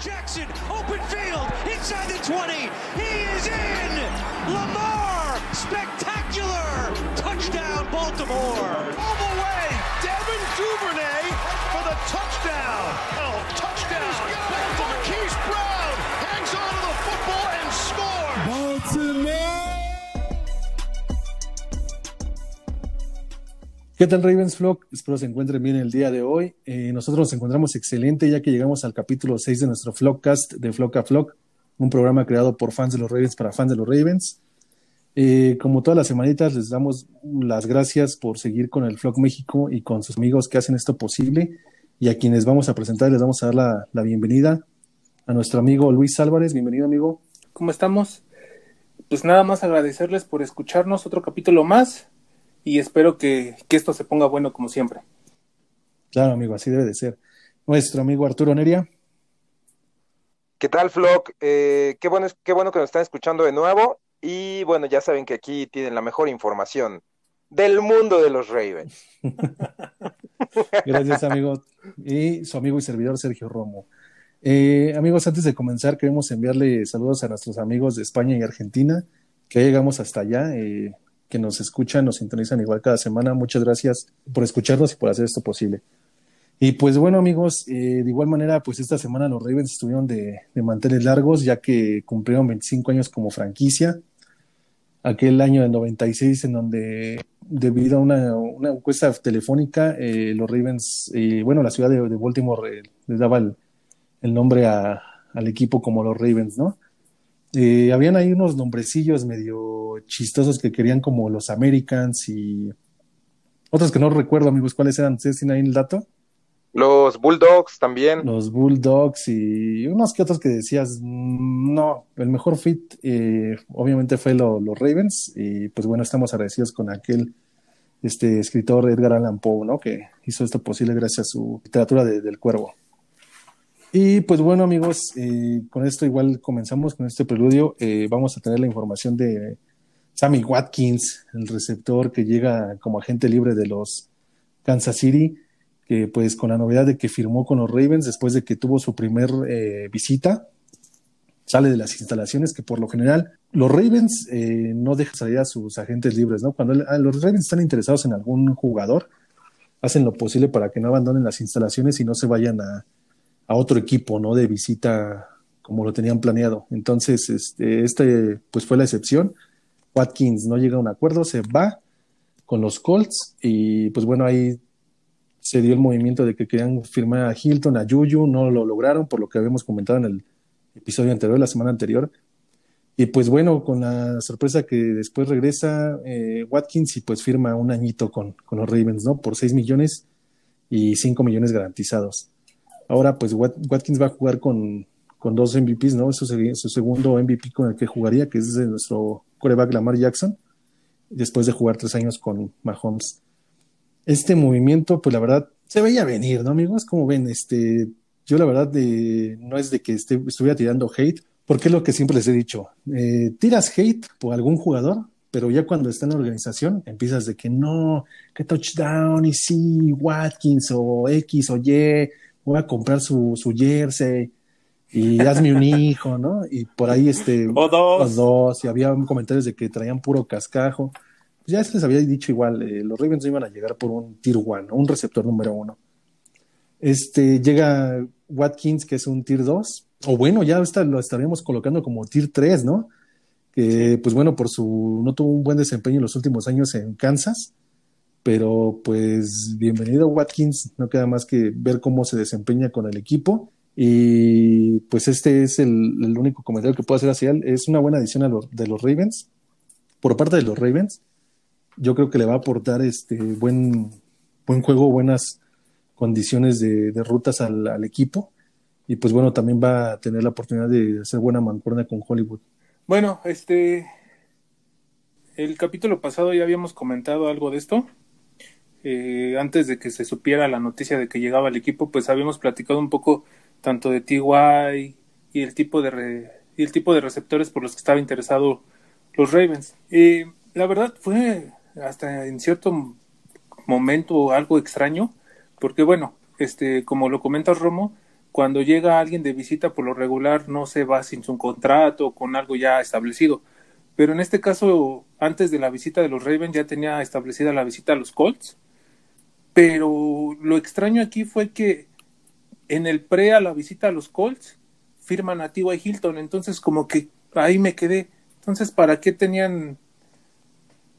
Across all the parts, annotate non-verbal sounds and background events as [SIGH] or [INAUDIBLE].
Jackson, open field, inside the 20. He is in. Lamar, spectacular. Touchdown, Baltimore. All the way, Devin Duvernay for the touchdown. Oh, ¿Qué tal Ravens Flock? Espero se encuentren bien el día de hoy. Eh, nosotros nos encontramos excelente ya que llegamos al capítulo 6 de nuestro Flockcast de Flock a Flock, un programa creado por fans de los Ravens para fans de los Ravens. Eh, como todas las semanitas, les damos las gracias por seguir con el Flock México y con sus amigos que hacen esto posible. Y a quienes vamos a presentar, les vamos a dar la, la bienvenida a nuestro amigo Luis Álvarez. Bienvenido, amigo. ¿Cómo estamos? Pues nada más agradecerles por escucharnos otro capítulo más y espero que, que esto se ponga bueno como siempre. Claro, amigo, así debe de ser. Nuestro amigo Arturo Neria. ¿Qué tal, Flock? Eh, qué, bueno, qué bueno que nos están escuchando de nuevo. Y bueno, ya saben que aquí tienen la mejor información del mundo de los Ravens. [LAUGHS] Gracias, amigo. Y su amigo y servidor Sergio Romo. Eh, amigos, antes de comenzar, queremos enviarle saludos a nuestros amigos de España y Argentina, que llegamos hasta allá, eh, que nos escuchan, nos sintonizan igual cada semana. Muchas gracias por escucharnos y por hacer esto posible. Y pues bueno, amigos, eh, de igual manera, pues esta semana los Ravens estuvieron de, de manteles largos, ya que cumplieron 25 años como franquicia. Aquel año del 96, en donde, debido a una, una encuesta telefónica, eh, los Ravens, eh, bueno, la ciudad de, de Baltimore eh, les daba el, el nombre a, al equipo como los Ravens, ¿no? Eh, habían ahí unos nombrecillos medio chistosos que querían como los Americans y otros que no recuerdo, amigos, cuáles eran. ¿Ustedes tienen ahí el dato? Los Bulldogs también. Los Bulldogs y unos que otros que decías, mm, no, el mejor fit eh, obviamente fue lo, los Ravens y pues bueno, estamos agradecidos con aquel este escritor Edgar Allan Poe, ¿no? Que hizo esto posible gracias a su literatura de, del cuervo. Y pues bueno, amigos, eh, con esto igual comenzamos con este preludio. Eh, vamos a tener la información de Sammy Watkins, el receptor que llega como agente libre de los Kansas City, que pues con la novedad de que firmó con los Ravens después de que tuvo su primer eh, visita, sale de las instalaciones que por lo general los Ravens eh, no dejan salir a sus agentes libres, ¿no? Cuando el, los Ravens están interesados en algún jugador, hacen lo posible para que no abandonen las instalaciones y no se vayan a, a otro equipo, ¿no? De visita como lo tenían planeado. Entonces, este, este, pues fue la excepción. Watkins no llega a un acuerdo, se va con los Colts y pues bueno, ahí se dio el movimiento de que querían firmar a Hilton, a Juju, no lo lograron por lo que habíamos comentado en el episodio anterior, la semana anterior. Y pues bueno, con la sorpresa que después regresa eh, Watkins y pues firma un añito con, con los Ravens, ¿no? Por 6 millones y 5 millones garantizados. Ahora, pues Watkins va a jugar con, con dos MVPs, ¿no? Su, su, segundo MVP con el que jugaría, que es de nuestro coreback Lamar Jackson, después de jugar tres años con Mahomes. Este movimiento, pues la verdad, se veía venir, ¿no, amigos? Como ven, este, yo la verdad de, no es de que esté, estuviera tirando hate, porque es lo que siempre les he dicho. Eh, tiras hate por algún jugador, pero ya cuando está en la organización empiezas de que no, que touchdown y sí, Watkins o X o Y, voy a comprar su, su jersey y hazme un hijo, ¿no? Y por ahí este... O dos. Los dos, y había comentarios de que traían puro cascajo. Pues ya les había dicho igual, eh, los Ravens no iban a llegar por un tier one, un receptor número uno. Este, llega Watkins, que es un tier 2, o bueno, ya está, lo estaríamos colocando como tier 3, ¿no? Que, pues bueno, por su, no tuvo un buen desempeño en los últimos años en Kansas, pero pues bienvenido Watkins, no queda más que ver cómo se desempeña con el equipo y pues este es el, único comentario que puedo hacer hacia él, es una buena adición de los Ravens, por parte de los Ravens, yo creo que le va a aportar este buen, buen juego, buenas condiciones de, rutas al, al, equipo. Y pues bueno, también va a tener la oportunidad de hacer buena mancuerna con Hollywood. Bueno, este, el capítulo pasado ya habíamos comentado algo de esto, eh, antes de que se supiera la noticia de que llegaba el equipo, pues habíamos platicado un poco tanto de TY y el tipo de el tipo de receptores por los que estaba interesado los Ravens. Eh, la verdad fue hasta en cierto momento algo extraño, porque bueno, este, como lo comenta Romo, cuando llega alguien de visita por lo regular no se va sin su contrato con algo ya establecido. Pero en este caso, antes de la visita de los Ravens ya tenía establecida la visita a los Colts. Pero lo extraño aquí fue que en el pre a la visita a los Colts firman a T.Y. Hilton. Entonces como que ahí me quedé. Entonces, ¿para qué tenían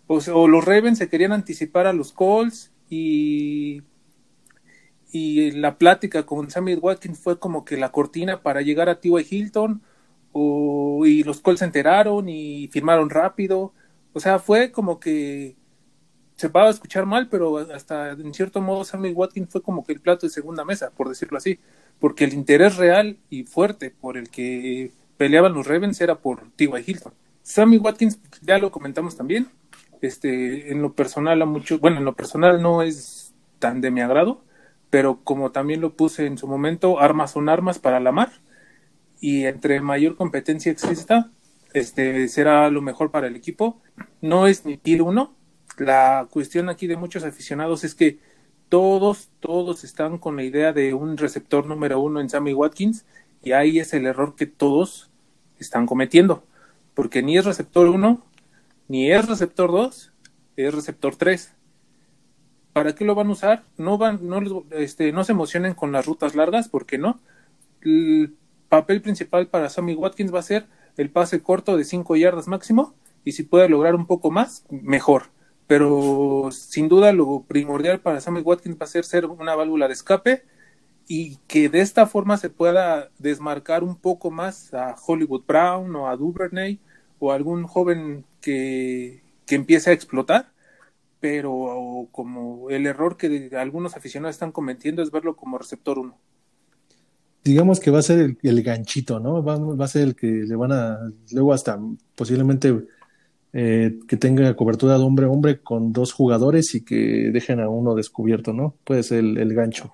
o, los Ravens se querían anticipar a los Colts y y la plática con Sammy Watkins fue como que la cortina para llegar a T.Y. Hilton o, y los Colts se enteraron y firmaron rápido o sea fue como que se va a escuchar mal pero hasta en cierto modo Sammy Watkins fue como que el plato de segunda mesa por decirlo así porque el interés real y fuerte por el que peleaban los Ravens era por T.Y. Hilton Sammy Watkins ya lo comentamos también este, en lo personal a mucho, bueno, en lo personal no es tan de mi agrado, pero como también lo puse en su momento, armas son armas para la mar y entre mayor competencia exista, este será lo mejor para el equipo. No es ni tier uno. La cuestión aquí de muchos aficionados es que todos, todos están con la idea de un receptor número uno en Sammy Watkins y ahí es el error que todos están cometiendo, porque ni es receptor uno ni es receptor 2, es receptor 3. ¿Para qué lo van a usar? No van, no, este, no se emocionen con las rutas largas, porque no. El papel principal para Sammy Watkins va a ser el pase corto de 5 yardas máximo, y si puede lograr un poco más, mejor. Pero sin duda lo primordial para Sammy Watkins va a ser ser una válvula de escape y que de esta forma se pueda desmarcar un poco más a Hollywood Brown o a Duvernay o algún joven que, empiece a explotar, pero como el error que algunos aficionados están cometiendo es verlo como receptor 1. Digamos que va a ser el, ganchito, ¿no? Va, a ser el que le van a, luego hasta posiblemente eh, que tenga cobertura de hombre a hombre con dos jugadores y que dejen a uno descubierto, ¿no? Puede ser el, el gancho.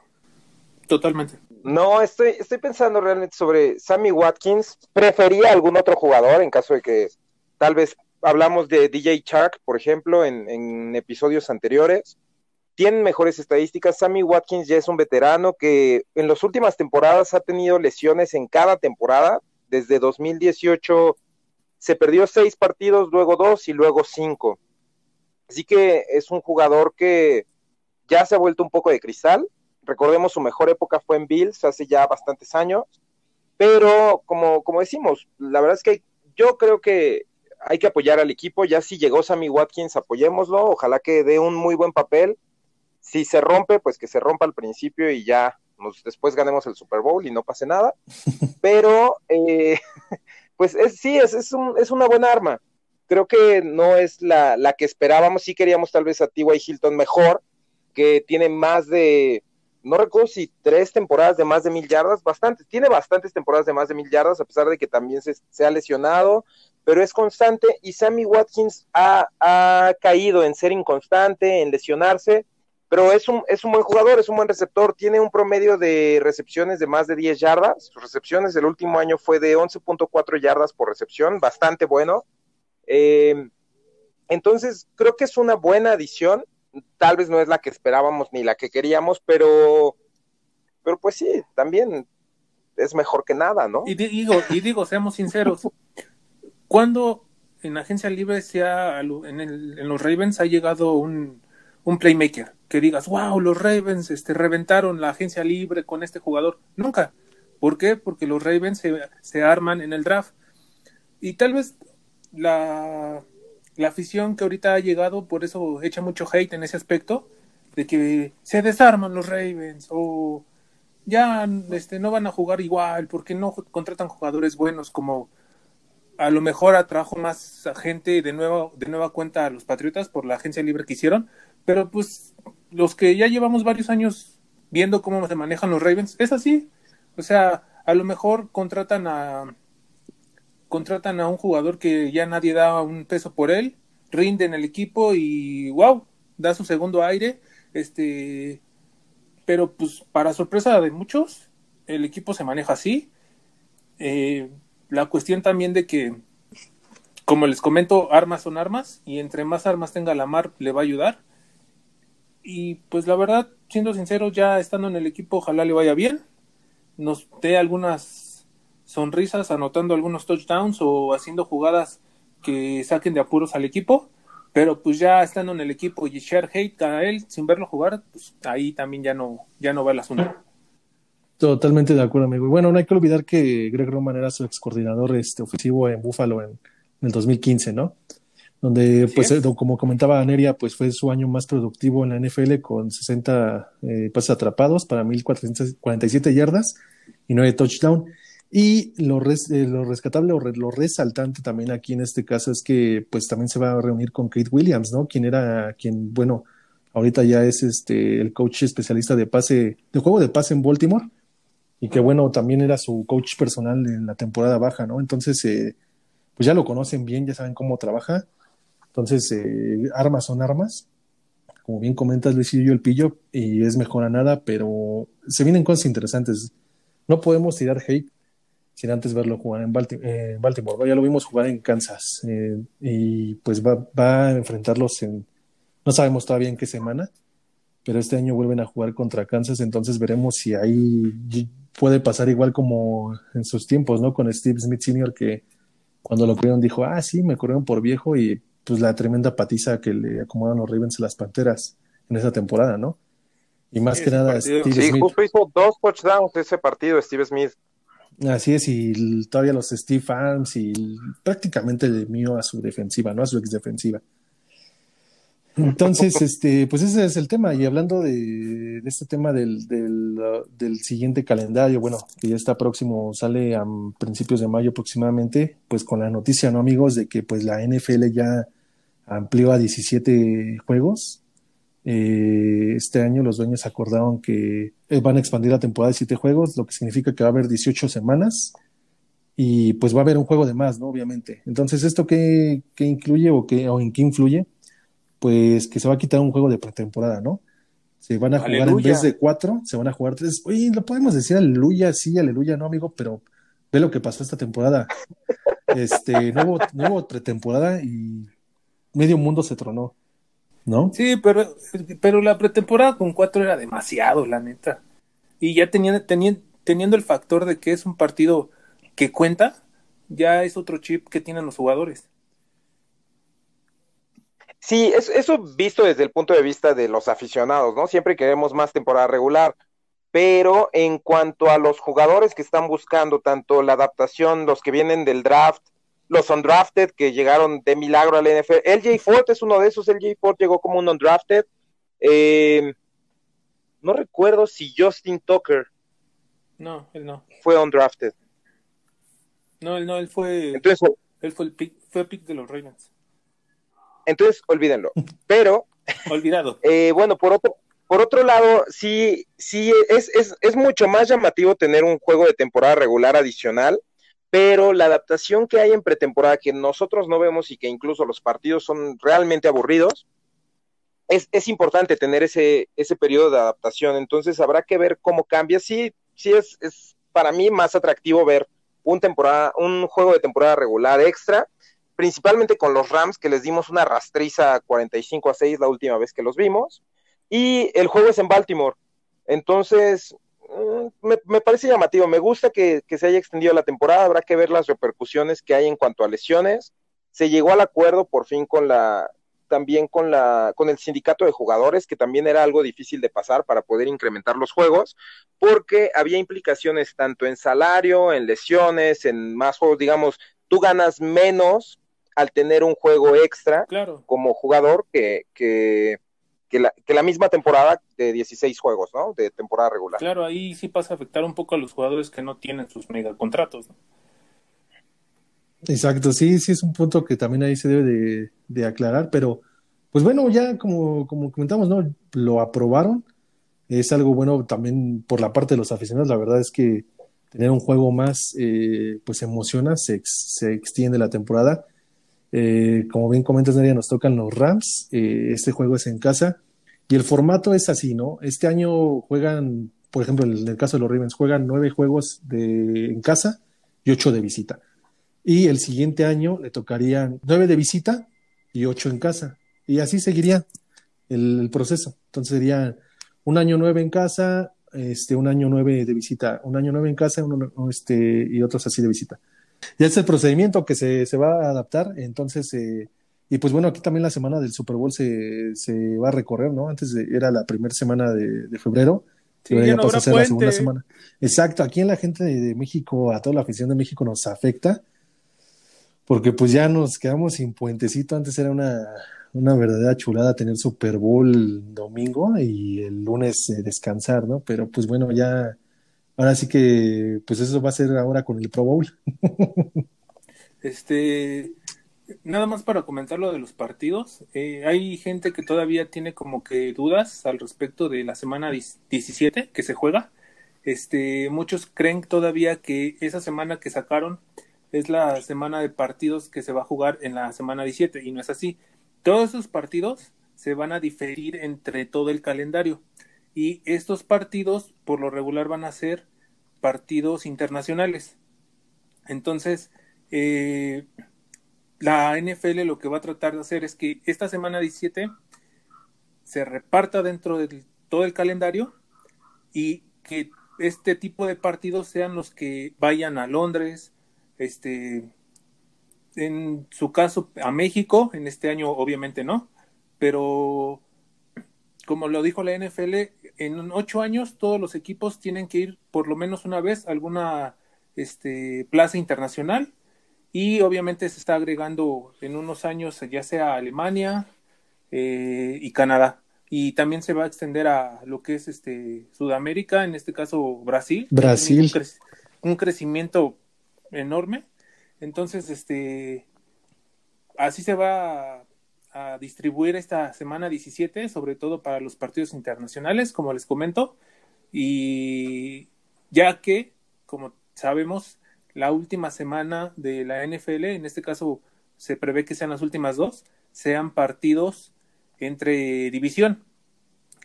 Totalmente. No, estoy, estoy pensando realmente sobre Sammy Watkins. Prefería algún otro jugador en caso de que tal vez hablamos de DJ Shark, por ejemplo, en, episodios anteriores. Tienen mejores estadísticas. Sammy Watkins ya es un veterano que en las últimas temporadas ha tenido lesiones en cada temporada. Desde 2018 se perdió seis partidos, luego dos y luego cinco. Así que es un jugador que ya se ha vuelto un poco de cristal. Recordemos su mejor época fue en Bills hace ya bastantes años, pero como, como decimos, la verdad es que yo creo que hay que apoyar al equipo, ya si llegó Sammy Watkins, apoyémoslo, ojalá que dé un muy buen papel, si se rompe, pues que se rompa al principio y ya nos, después ganemos el Super Bowl y no pase nada, [LAUGHS] pero eh, [LAUGHS] pues es, sí, es, es, un, es una buena arma, creo que no es la, la que esperábamos, sí queríamos tal vez a T.Y. Hilton mejor, que tiene más de no recuerdo si tres temporadas de más de mil yardas, bastantes, tiene bastantes temporadas de más de mil yardas, a pesar de que también se, ha lesionado, pero es constante y Sammy Watkins ha, caído en ser inconstante, en lesionarse, pero es un, es un buen jugador, es un buen receptor, tiene un promedio de recepciones de más de 10 yardas, sus recepciones del último año fue de 11.4 yardas por recepción, bastante bueno. Eh, entonces, creo que es una buena adición tal vez no es la que esperábamos ni la que queríamos, pero, pero pues sí, también es mejor que nada, ¿no? Y digo, y digo, seamos sinceros, cuando en agencia libre sea en, el, en los Ravens ha llegado un, un playmaker que digas, wow, los Ravens este, reventaron la agencia libre con este jugador. Nunca. ¿Por qué? Porque los Ravens se, se arman en el draft. Y tal vez la, la afición que ahorita ha llegado, por eso echa mucho hate en ese aspecto, de que se desarman los Ravens o ya este, no van a jugar igual porque no contratan jugadores buenos como a lo mejor atrajo más gente de nueva, de nueva cuenta a los Patriotas por la agencia libre que hicieron, pero pues los que ya llevamos varios años viendo cómo se manejan los Ravens, es así. O sea, a lo mejor contratan a contratan a un jugador que ya nadie da un peso por él, rinde en el equipo y wow, da su segundo aire, este, pero pues para sorpresa de muchos, el equipo se maneja así. Eh, la cuestión también de que, como les comento, armas son armas y entre más armas tenga la mar le va a ayudar. Y pues la verdad, siendo sincero, ya estando en el equipo, ojalá le vaya bien. nos dé algunas sonrisas anotando algunos touchdowns o haciendo jugadas que saquen de apuros al equipo, pero pues ya estando en el equipo y share hate a él sin verlo jugar, pues ahí también ya no, ya no va el asunto. Totalmente de acuerdo, amigo. Bueno, no hay que olvidar que Greg Roman era su ex coordinador este, ofensivo en Buffalo en, en el 2015, ¿no? Donde, pues, eh, como comentaba Neria, pues fue su año más productivo en la NFL con 60 eh, pases atrapados para 1.447 yardas y 9 touchdowns. Y lo, eh, lo rescatable o lo resaltante también aquí en este caso es que, pues, también se va a reunir con Kate Williams, ¿no? Quien era, quien, bueno, ahorita ya es este el coach especialista de pase, de juego de pase en Baltimore y que, bueno, también era su coach personal en la temporada baja, ¿no? Entonces, pues ya lo conocen bien, ya saben cómo trabaja entonces, eh, armas son armas. Como bien comentas, Luisillo el pillo, y es mejor a nada, pero se vienen cosas interesantes. No podemos tirar hate sin antes verlo jugar en eh, Baltimore. Ya lo vimos jugar en Kansas eh, y pues va, va, a enfrentarlos en, no sabemos todavía en qué semana, pero este año vuelven a jugar contra Kansas, entonces veremos si ahí puede pasar igual como en sus tiempos, ¿no? Con Steve Smith Sr., que cuando lo corrieron dijo, ah, sí, me corrieron por viejo y pues la tremenda patiza que le acomodan los Ravens a las Panteras en esa temporada, ¿no? Y más que nada, Steve sí, justo hizo dos touchdowns ese partido, Steve Smith. Así es, y todavía los Steve Arms y prácticamente le mío a su defensiva, ¿no? A su ex defensiva. Entonces, este, pues ese es el tema. Y hablando de, este tema del, del, del, siguiente calendario, bueno, que ya está próximo, sale a principios de mayo aproximadamente, pues con la noticia, ¿no, amigos? De que pues la NFL ya amplió a 17 juegos. Eh, este año los dueños acordaron que eh, van a expandir la temporada de 7 juegos, lo que significa que va a haber 18 semanas y pues va a haber un juego de más, ¿no? Obviamente. Entonces, ¿esto qué, qué incluye o, qué, o en qué influye? Pues que se va a quitar un juego de pretemporada, ¿no? Se van a jugar en vez de cuatro, se van a jugar tres. Oye, lo podemos decir aleluya, sí, aleluya, no, amigo, pero ve lo que pasó esta temporada. [LAUGHS] Este, nuevo, nuevo pretemporada y medio mundo se tronó, ¿no? Sí, pero, pero la pretemporada con cuatro era demasiado, la neta. Y ya teniendo, teniendo el factor de que es un partido que cuenta, ya es otro chip que tienen los jugadores. Sí, eso visto desde el punto de vista de los aficionados, ¿no? Siempre queremos más temporada regular, pero en cuanto a los jugadores que están buscando tanto la adaptación, los que vienen del draft, los undrafted que llegaron de milagro al NFL. LJ Ford es uno de esos. LJ Ford llegó como un undrafted. Eh, no recuerdo si Justin Tucker. No, él no. Fue undrafted. No, él no, él fue. Entonces, él fue el pick, fue pick de los Ravens. Entonces, olvídenlo. Pero. Olvidado. [LAUGHS] Eh, bueno, por otro, por otro lado, sí, sí, es, es, es mucho más llamativo tener un juego de temporada regular adicional pero la adaptación que hay en pretemporada que nosotros no vemos y que incluso los partidos son realmente aburridos, es, es importante tener ese, ese periodo de adaptación. Entonces habrá que ver cómo cambia. Sí, sí es, es para mí más atractivo ver un, temporada, un juego de temporada regular extra, principalmente con los Rams, que les dimos una rastriza 45 a 6 la última vez que los vimos. Y el juego es en Baltimore. Entonces, Mm, me, parece llamativo. Me gusta que, se haya extendido la temporada. Habrá que ver las repercusiones que hay en cuanto a lesiones. Se llegó al acuerdo por fin con la también con la con el sindicato de jugadores que también era algo difícil de pasar para poder incrementar los juegos porque había implicaciones tanto en salario, en lesiones, en más juegos, digamos, tú ganas menos al tener un juego extra como jugador que, que que la, misma temporada de 16 juegos, ¿no? De temporada regular. Claro, ahí sí pasa a afectar un poco a los jugadores que no tienen sus megacontratos, ¿no? Exacto, sí, sí es un punto que también ahí se debe de, aclarar, pero pues bueno, ya como, como comentamos, ¿no? Lo aprobaron, es algo bueno también por la parte de los aficionados, la verdad es que tener un juego más, eh, pues emociona, se, se extiende la temporada eh, como bien comentas, Nadia, nos tocan los Rams. Eh, este juego es en casa. Y el formato es así, ¿no? Este año juegan, por ejemplo, en el caso de los Ravens, juegan nueve juegos de, en casa y ocho de visita. Y el siguiente año le tocarían nueve de visita y ocho en casa. Y así seguiría el, proceso. Entonces sería un año nueve en casa, este, un año nueve de visita, un año nueve en casa este, y otros así de visita. Ya es el procedimiento que se, se va a adaptar, entonces, eh, y pues bueno, aquí también la semana del Super Bowl se, se va a recorrer, ¿no? Antes de, era la primera semana de, de febrero, Sí, ya ya no pasa a ser la segunda semana. Exacto, aquí en la gente de, de México, a toda la afición de México nos afecta, porque pues ya nos quedamos sin puentecito. Antes era una, una verdadera chulada tener Super Bowl domingo y el lunes eh, descansar, ¿no? Pero pues bueno, ya, ahora sí que, pues eso va a ser ahora con el Pro Bowl. Este, nada más para comentar lo de los partidos. eh, hay gente que todavía tiene como que dudas al respecto de la semana 17 que se juega. Este, muchos creen todavía que esa semana que sacaron es la semana de partidos que se va a jugar en la semana 17 y no es así. Todos esos partidos se van a diferir entre todo el calendario y estos partidos por lo regular van a ser partidos internacionales. Entonces, eh, la NFL lo que va a tratar de hacer es que esta semana 17 se reparta dentro de todo el calendario y que este tipo de partidos sean los que vayan a Londres, este, en su caso a México, en este año obviamente no, pero como lo dijo la NFL, en ocho años todos los equipos tienen que ir por lo menos una vez a alguna este, plaza internacional y obviamente se está agregando en unos años ya sea Alemania eh, y Canadá y también se va a extender a lo que es este Sudamérica, en este caso Brasil. Brasil. Un, cre un crecimiento enorme. Entonces, este así se va a, distribuir esta semana 17, sobre todo para los partidos internacionales, como les comento, y ya que, como sabemos, la última semana de la NFL, en este caso se prevé que sean las últimas dos, sean partidos entre división.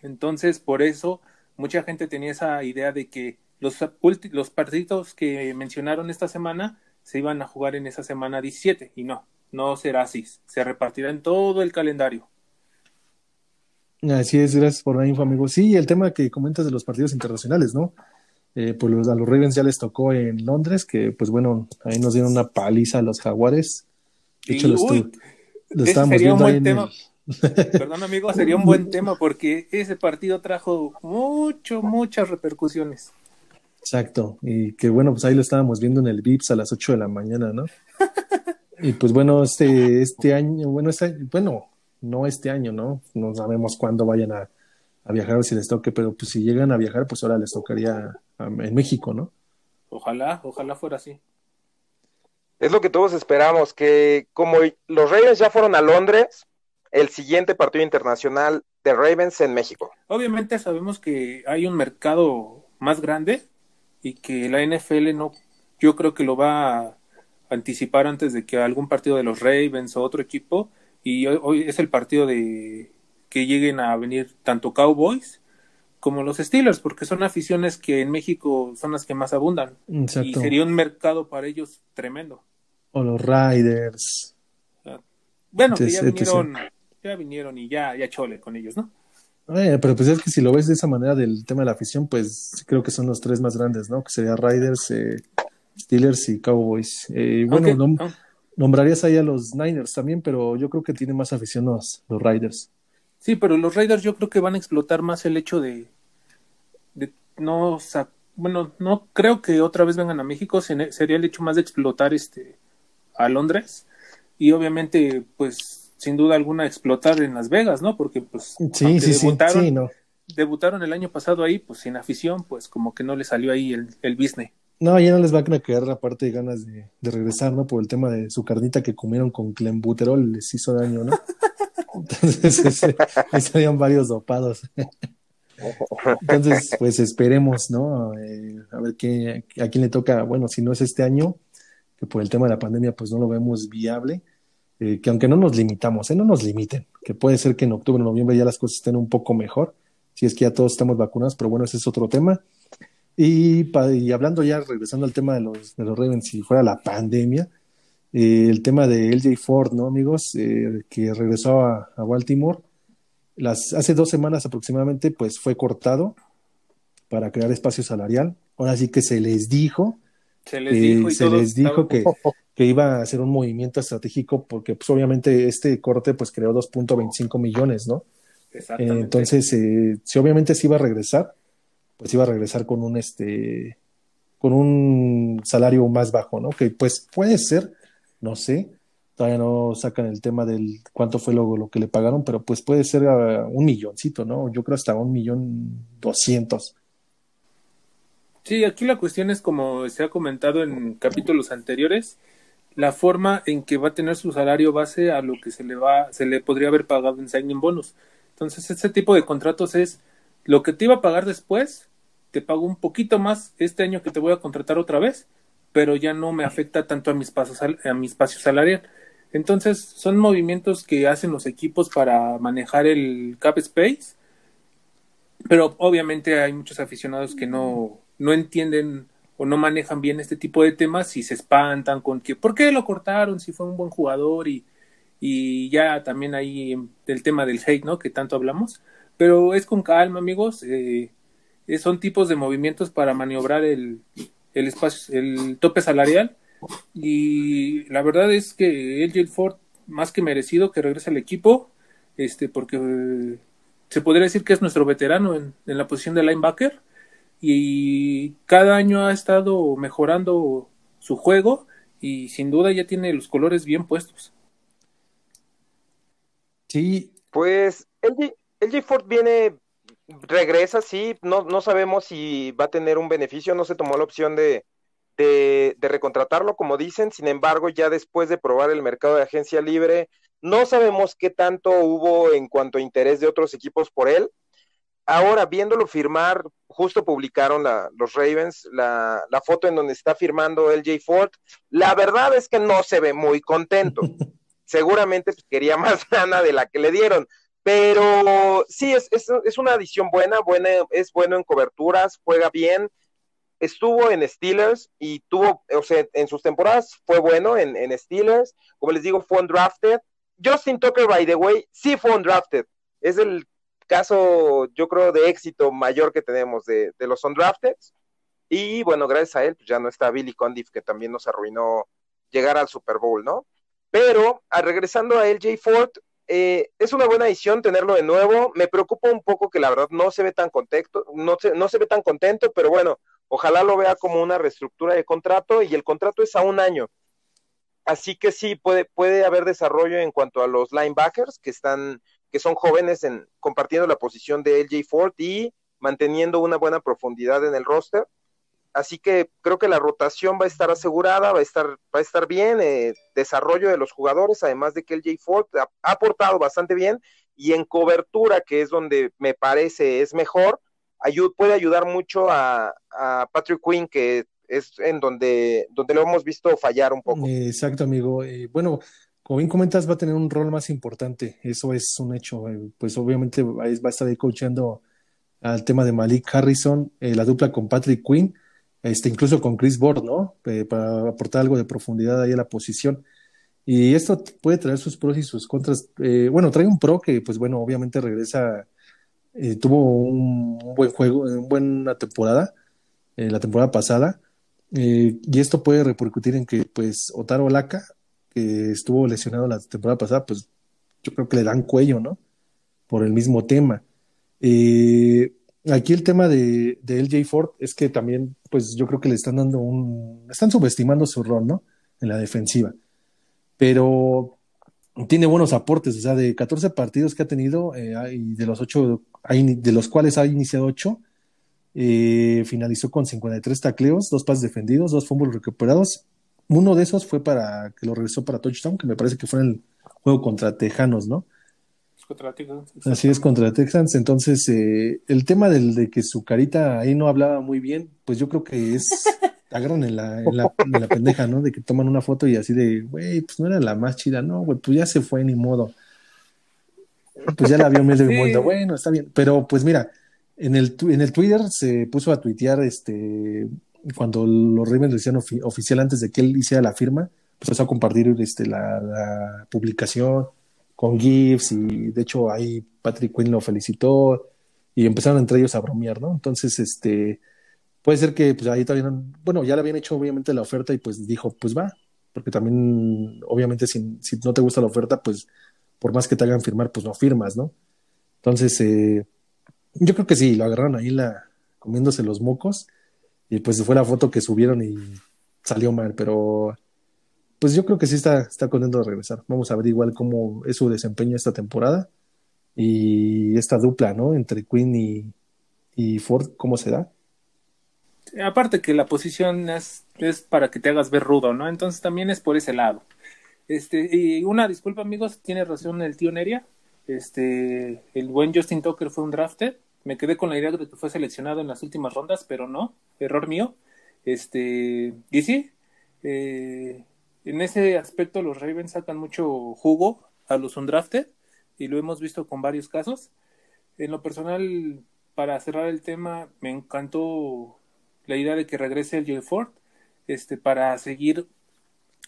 Entonces, por eso, mucha gente tenía esa idea de que los, los partidos que mencionaron esta semana se iban a jugar en esa semana 17 y no, no será así, se repartirá en todo el calendario. Así es, gracias por la info, amigo. Sí, el tema que comentas de los partidos internacionales, ¿no? Eh, pues los, a los Ravens ya les tocó en Londres, que pues bueno, ahí nos dieron una paliza a los Jaguares. De hecho, y, lo, uy, lo estábamos viendo un buen ahí tema. El... [LAUGHS] Perdón, amigo, sería un buen tema porque ese partido trajo mucho, muchas repercusiones. Exacto, y que bueno, pues ahí lo estábamos viendo en el VIPS a las 8 de la mañana, ¿no? [LAUGHS] y pues bueno, este, este año, bueno, este, bueno, no este año, ¿no? No sabemos cuándo vayan a, a, viajar o si les toque, pero pues si llegan a viajar, pues ahora les tocaría en México, ¿no? Ojalá, ojalá fuera así. Es lo que todos esperamos, que como los Ravens ya fueron a Londres, el siguiente partido internacional de Ravens en México. Obviamente sabemos que hay un mercado más grande y que la NFL no, yo creo que lo va a anticipar antes de que algún partido de los Ravens o otro equipo y hoy, hoy es el partido de que lleguen a venir tanto Cowboys como los Steelers porque son aficiones que en México son las que más abundan. Exacto. y sería un mercado para ellos tremendo. O los Riders bueno que ya vinieron ya vinieron y ya ya chole con ellos no eh, pero pues es que si lo ves de esa manera del tema de la afición, pues creo que son los tres más grandes, ¿no? Que sería Riders, eh, Steelers y Cowboys. Eh, bueno, okay. nom oh. nombrarías ahí a los Niners también, pero yo creo que tienen más afición los, los Riders. Sí, pero los Raiders yo creo que van a explotar más el hecho de, de no, bueno, no creo que otra vez vengan a México, sería el hecho más de explotar este a Londres y obviamente pues sin duda alguna explotar en Las Vegas, ¿no? Porque pues sí, sí, debutaron, sí, no. debutaron el año pasado ahí, pues sin afición, pues como que no le salió ahí el, el business. No, ya no les va a quedar la parte de ganas de, de, regresar, ¿no? Por el tema de su carnita que comieron con clenbuterol, les hizo daño, ¿no? [LAUGHS] Entonces, ese, ahí salían varios dopados. Entonces, pues esperemos, ¿no? Eh, a ver qué, a quién le toca, bueno, si no es este año, que por el tema de la pandemia, pues no lo vemos viable eh, que aunque no nos limitamos, eh, no nos limiten, que puede ser que en octubre noviembre ya las cosas estén un poco mejor, si es que ya todos estamos vacunados, pero bueno, ese es otro tema. Y, y hablando ya, regresando al tema de los, de los Ravens, si fuera la pandemia, eh, el tema de LJ Ford, ¿no, amigos? Eh, que regresó a, a, Baltimore. Las, hace dos semanas aproximadamente, pues fue cortado para crear espacio salarial. Ahora sí que se les dijo, se les dijo, eh, se les dijo que, que, iba a hacer un movimiento estratégico porque pues obviamente este corte pues creó 2.25 millones, ¿no? Entonces, eh, si obviamente se iba a regresar, pues iba a regresar con un este con un salario más bajo, ¿no? Que pues puede ser, no sé, todavía no sacan el tema del cuánto fue lo, lo que le pagaron, pero pues puede ser un milloncito, ¿no? Yo creo hasta un millón doscientos. Sí, aquí la cuestión es como se ha comentado en capítulos anteriores, la forma en que va a tener su salario base a lo que se le va, se le podría haber pagado en signing bonus. Entonces, este tipo de contratos es lo que te iba a pagar después, te pago un poquito más este año que te voy a contratar otra vez, pero ya no me afecta tanto a mis pasos a mi espacio salarial. Entonces, son movimientos que hacen los equipos para manejar el cap space, pero obviamente hay muchos aficionados que no, no entienden o no manejan bien este tipo de temas y se espantan con que, ¿por qué lo cortaron si fue un buen jugador? Y, y ya también ahí el tema del hate, ¿no? Que tanto hablamos. Pero es con calma, amigos. Eh, son tipos de movimientos para maniobrar el, el espacio, el tope salarial y la verdad es que LJ Ford, más que merecido que regrese al equipo, este, porque eh, se podría decir que es nuestro veterano en, en, la posición de linebacker y cada año ha estado mejorando su juego y sin duda ya tiene los colores bien puestos. Sí. Pues LJ, Ford viene, regresa, sí, no, no sabemos si va a tener un beneficio, no se tomó la opción de, de, recontratarlo, como dicen. Sin embargo, ya después de probar el mercado de agencia libre, no sabemos qué tanto hubo en cuanto a interés de otros equipos por él. Ahora, viéndolo firmar, justo publicaron los Ravens la, la, foto en donde está firmando LJ Ford. La verdad es que no se ve muy contento. [LAUGHS] Seguramente pues, quería más [LAUGHS] gana de la que le dieron. Pero sí, es, es, es una adición buena, buena, es bueno en coberturas, juega bien estuvo en Steelers y tuvo, o sea, en sus temporadas fue bueno en, en Steelers, como les digo, fue undrafted. Justin Tucker, by the way, sí fue undrafted. Es el caso, yo creo, de éxito mayor que tenemos de, de los undrafted. Y bueno, gracias a él, pues ya no está Billy Condiff, que también nos arruinó llegar al Super Bowl, ¿no? Pero, a, regresando a LJ Ford, eh, es una buena edición tenerlo de nuevo. Me preocupa un poco que la verdad no se ve tan contento, no se, no se ve tan contento, pero bueno, Ojalá lo vea como una reestructura de contrato y el contrato es a un año. Así que sí, puede, puede haber desarrollo en cuanto a los linebackers que están, que son jóvenes en compartiendo la posición de LJ Ford y manteniendo una buena profundidad en el roster. Así que creo que la rotación va a estar asegurada, va a estar, va a estar bien, eh, desarrollo de los jugadores, además de que LJ Ford ha, ha aportado bastante bien y en cobertura, que es donde me parece es mejor, puede ayudar mucho a, Patrick Quinn, que es en donde, donde lo hemos visto fallar un poco. Exacto, amigo. Eh, bueno, como bien comentas, va a tener un rol más importante. Eso es un hecho. Eh, pues obviamente va a estar ahí coachando al tema de Malik Harrison, eh, la dupla con Patrick Quinn, este, incluso con Chris Board, ¿no? para aportar algo de profundidad ahí a la posición. Y esto puede traer sus pros y sus contras. bueno, trae un pro que, pues bueno, obviamente regresa eh, tuvo un, buen juego, una buena temporada, eh, la temporada pasada, eh, y esto puede repercutir en que, pues, Otaro Laca, que estuvo lesionado la temporada pasada, pues yo creo que le dan cuello, ¿no? Por el mismo tema. Aquí el tema de, de, LJ Ford es que también, pues yo creo que le están dando un, están subestimando su rol, ¿no? En la defensiva. Pero tiene buenos aportes, o sea, de 14 partidos que ha tenido, eh, y de los ocho, de los cuales ha iniciado 8, eh, finalizó con 53 tacleos, dos pases defendidos, dos fumbles recuperados. Uno de esos fue para que lo regresó para touchdown, que me parece que fue en el juego contra Tejanos, ¿no? Contra Texans. Así es, contra Texans. Entonces, eh, el tema del, de que su carita ahí no hablaba muy bien, pues yo creo que es [LAUGHS] agarran en la, en la, en la pendeja, ¿no? De que toman una foto y así de, güey, pues no era la más chida, no, güey, pues ya se fue, ni modo. Pues ya la vio medio [LAUGHS] sí. muerta, bueno, está bien. Pero pues mira, en el, en el Twitter se puso a tuitear, este, cuando los Ravens lo hicieron ofi oficial antes de que él hiciera la firma, pues empezó a compartir este, la, la publicación con GIFs y de hecho ahí Patrick Quinn lo felicitó y empezaron entre ellos a bromear, ¿no? Entonces, este, puede ser que pues ahí todavía no, bueno, ya le habían hecho obviamente la oferta y pues dijo, pues va, porque también, obviamente, si, si no te gusta la oferta, pues por más que te hagan firmar, pues no firmas, ¿no? Entonces, eh, yo creo que sí, lo agarraron ahí comiéndose los mocos y pues fue la foto que subieron y salió mal, pero pues yo creo que sí está, está contento de regresar. Vamos a ver igual cómo es su desempeño esta temporada y esta dupla, ¿no? Entre Quinn y, Ford, ¿cómo se da? Aparte que la posición es, es para que te hagas ver rudo, ¿no? Entonces también es por ese lado. Este, y una disculpa, amigos, tiene razón el tío Neria. Este, el buen Justin Tucker fue un drafted. Me quedé con la idea de que fue seleccionado en las últimas rondas, pero no, error mío. Este, y sí, eh, en ese aspecto los Ravens sacan mucho jugo a los undrafted y lo hemos visto con varios casos. En lo personal, para cerrar el tema, me encantó la idea de que regrese el Joe Ford este, para seguir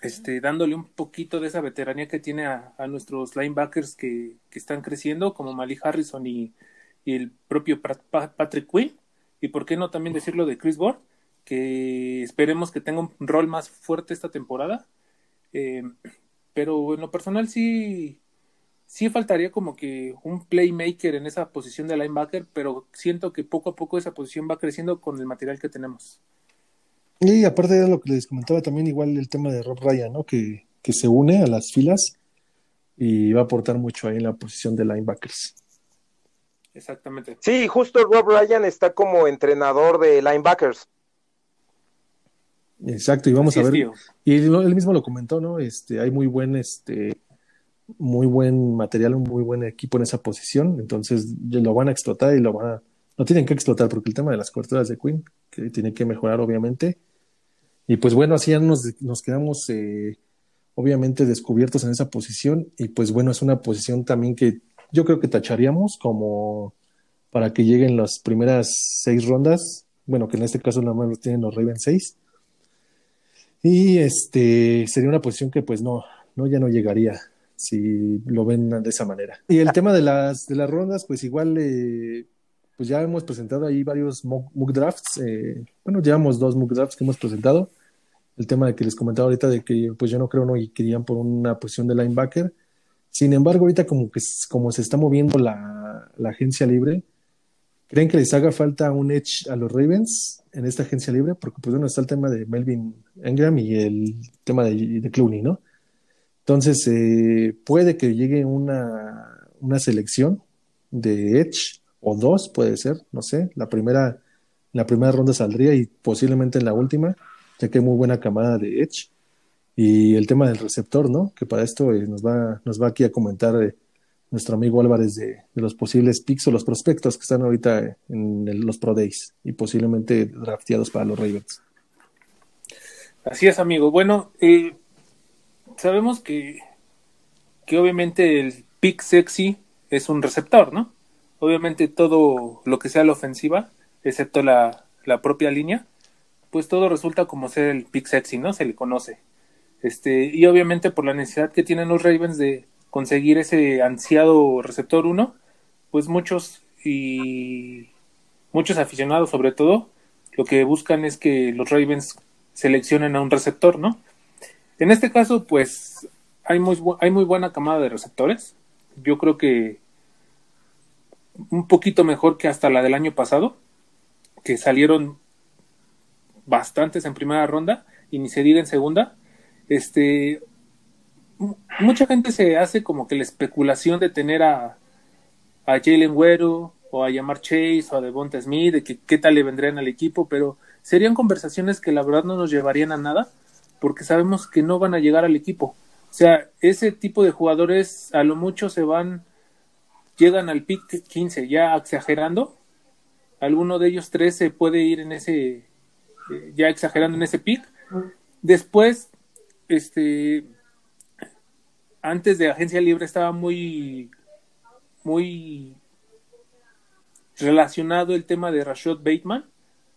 este, dándole un poquito de esa veteranía que tiene a, nuestros linebackers que, que, están creciendo, como Malik Harrison y, el propio Patrick Quinn, y por qué no también decirlo de Chris Ward, que esperemos que tenga un rol más fuerte esta temporada. Eh, pero en lo personal sí, sí faltaría como que un playmaker en esa posición de linebacker, pero siento que poco a poco esa posición va creciendo con el material que tenemos. Y aparte de lo que les comentaba también, igual el tema de Rob Ryan, ¿no? Que, que se une a las filas y va a aportar mucho ahí en la posición de linebackers. Exactamente. Sí, justo Rob Ryan está como entrenador de linebackers. Exacto, y vamos a ver. Y él mismo lo comentó, ¿no? Este, hay muy buen este muy buen material, un muy buen equipo en esa posición, entonces lo van a explotar y lo van a, no tienen que explotar porque el tema de las coberturas de Queen, que tiene que mejorar obviamente, y pues bueno, así ya nos, nos quedamos eh, obviamente descubiertos en esa posición y pues bueno, es una posición también que yo creo que tacharíamos como para que lleguen las primeras seis rondas, bueno, que en este caso nada más lo tienen los Ravens seis, y este sería una posición que pues no, no ya no llegaría si lo ven de esa manera. Y el tema de las, de las rondas, pues igual, eh, pues ya hemos presentado ahí varios mock, drafts. Eh, bueno, llevamos dos mock drafts que hemos presentado. El tema de que les comentaba ahorita de que pues yo no creo no querían por una posición de linebacker. Sin embargo, ahorita como que como se está moviendo la, la agencia libre, ¿creen que les haga falta un edge a los Ravens en esta agencia libre? Porque pues bueno, está el tema de Melvin Engram y el tema de, de Clooney, ¿no? Entonces, eh, puede que llegue una, una selección de Edge o dos, puede ser, no sé. La primera, la primera ronda saldría y posiblemente en la última, ya que hay muy buena camada de Edge. Y el tema del receptor, ¿no? Que para esto eh, nos, va, nos va aquí a comentar eh, nuestro amigo Álvarez de, los posibles picks o los prospectos que están ahorita en los Pro Days y posiblemente drafteados para los Ravens. Así es, amigo. Bueno, eh, sabemos que, que obviamente el pick sexy es un receptor, ¿no? Obviamente todo lo que sea la ofensiva, excepto la, la propia línea, pues todo resulta como ser el pick sexy, ¿no? Se le conoce. Este, y obviamente por la necesidad que tienen los Ravens de conseguir ese ansiado receptor 1, pues muchos y muchos aficionados sobre todo, lo que buscan es que los Ravens seleccionen a un receptor, ¿no? En este caso, pues hay muy, hay muy buena camada de receptores. Yo creo que un poquito mejor que hasta la del año pasado, que salieron bastantes en primera ronda y ni se diga en segunda. Este, mucha gente se hace como que la especulación de tener a, a Jalen Güero o a Yamar Chase o a Devonta Smith, de que qué tal le vendrían al equipo, pero serían conversaciones que la verdad no nos llevarían a nada porque sabemos que no van a llegar al equipo. O sea, ese tipo de jugadores a lo mucho se van, llegan al pick 15, ya exagerando. Alguno de ellos tres se puede ir en ese, eh, ya exagerando en ese pick. Después, este, antes de agencia libre estaba muy, muy relacionado el tema de Rashad Bateman,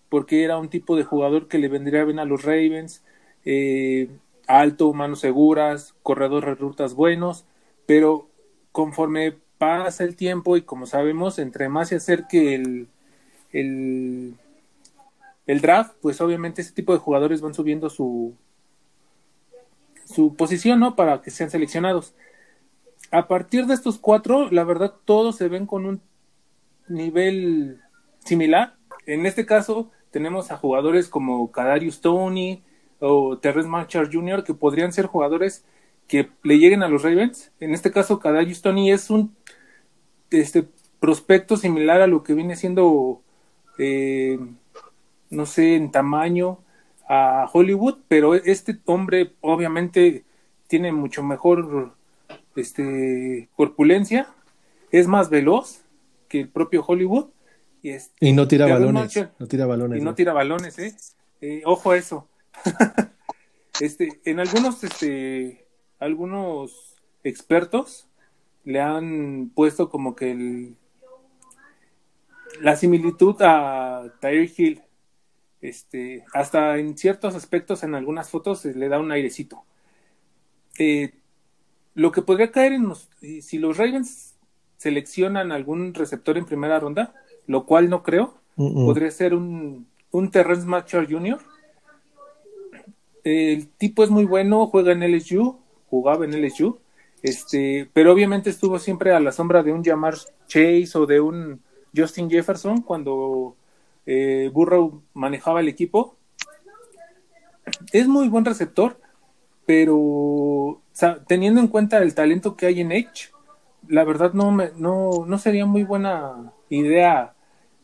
porque era un tipo de jugador que le vendría bien a los Ravens, eh, alto, manos seguras, corredores de rutas buenos, pero conforme pasa el tiempo y como sabemos, entre más se acerque el, el, el draft, pues obviamente ese tipo de jugadores van subiendo su, su posición, ¿no? Para que sean seleccionados. A partir de estos cuatro, la verdad, todos se ven con un nivel similar. En este caso, tenemos a jugadores como Kadarius Tony o Terrence Marchard Jr., que podrían ser jugadores que le lleguen a los Ravens. En este caso, Kadarius Tony es un este, prospecto similar a lo que viene siendo, eh, no sé, en tamaño a Hollywood, pero este hombre obviamente tiene mucho mejor este, corpulencia, es más veloz que el propio Hollywood. Y, este, y no tira balones. no tira balones. Y no, tira balones, ¿eh? ¿eh? Ojo a eso. [LAUGHS] este, en algunos, este, algunos expertos le han puesto como que el, la similitud a Tyreek Hill. Este, hasta en ciertos aspectos, en algunas fotos, le da un airecito. Eh, lo que podría caer en los, si los Ravens seleccionan algún receptor en primera ronda, lo cual no creo, podría ser un, un Terrence Matcher Jr. El tipo es muy bueno, juega en LSU, jugaba en LSU, este, pero obviamente estuvo siempre a la sombra de un Jamar Chase o de un Justin Jefferson cuando eh, Burrow manejaba el equipo. Es muy buen receptor, pero teniendo en cuenta el talento que hay en Edge, la verdad no, me, no, no sería muy buena idea